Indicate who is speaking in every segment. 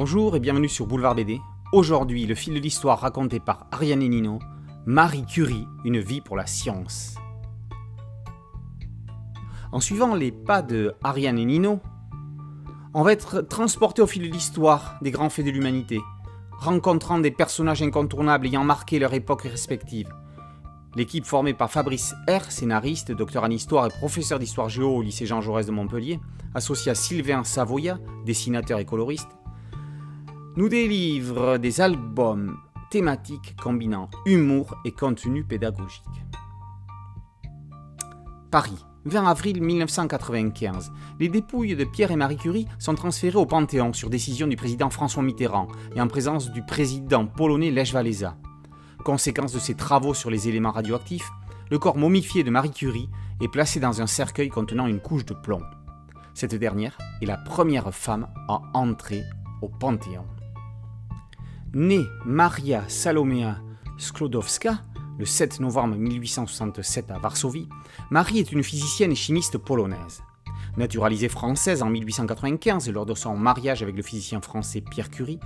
Speaker 1: Bonjour et bienvenue sur Boulevard BD. Aujourd'hui, le fil de l'histoire raconté par Ariane et Nino, Marie Curie, une vie pour la science. En suivant les pas de Ariane et Nino, on va être transporté au fil de l'histoire des grands faits de l'humanité, rencontrant des personnages incontournables ayant marqué leur époque respective. L'équipe formée par Fabrice R, scénariste, docteur en histoire et professeur d'histoire géo au lycée Jean Jaurès de Montpellier, associé à Sylvain Savoya, dessinateur et coloriste, nous délivre des albums thématiques combinant humour et contenu pédagogique. Paris, 20 avril 1995. Les dépouilles de Pierre et Marie Curie sont transférées au Panthéon sur décision du président François Mitterrand et en présence du président polonais Lech Walesa. Conséquence de ses travaux sur les éléments radioactifs, le corps momifié de Marie Curie est placé dans un cercueil contenant une couche de plomb. Cette dernière est la première femme à entrer au Panthéon. Née Maria Salomea Sklodowska le 7 novembre 1867 à Varsovie, Marie est une physicienne et chimiste polonaise. Naturalisée française en 1895 lors de son mariage avec le physicien français Pierre Curie,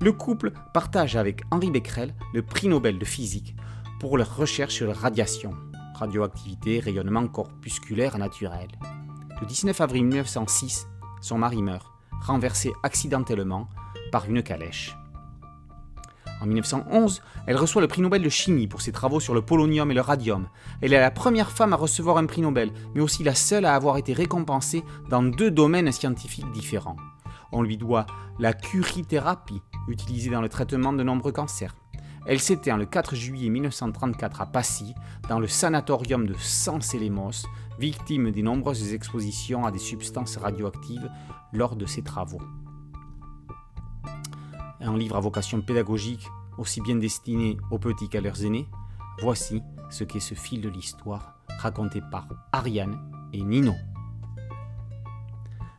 Speaker 1: le couple partage avec Henri Becquerel le prix Nobel de physique pour leurs recherches sur la radiation, radioactivité, rayonnement corpusculaire naturel. Le 19 avril 1906, son mari meurt, renversé accidentellement par une calèche. En 1911, elle reçoit le prix Nobel de chimie pour ses travaux sur le polonium et le radium. Elle est la première femme à recevoir un prix Nobel, mais aussi la seule à avoir été récompensée dans deux domaines scientifiques différents. On lui doit la curithérapie, utilisée dans le traitement de nombreux cancers. Elle s'éteint le 4 juillet 1934 à Passy, dans le sanatorium de San Selemos, victime des nombreuses expositions à des substances radioactives lors de ses travaux un livre à vocation pédagogique aussi bien destiné aux petits qu'à leurs aînés, voici ce qu'est ce fil de l'histoire raconté par Ariane et Nino.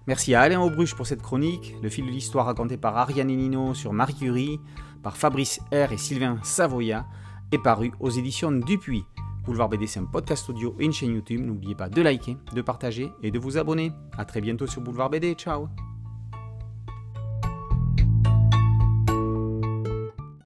Speaker 1: Merci à Alain Aubruche pour cette chronique, le fil de l'histoire raconté par Ariane et Nino sur Marie Curie, par Fabrice R et Sylvain Savoya, est paru aux éditions Dupuis. Boulevard BD, c'est un podcast audio et une chaîne YouTube. N'oubliez pas de liker, de partager et de vous abonner. A très bientôt sur Boulevard BD. Ciao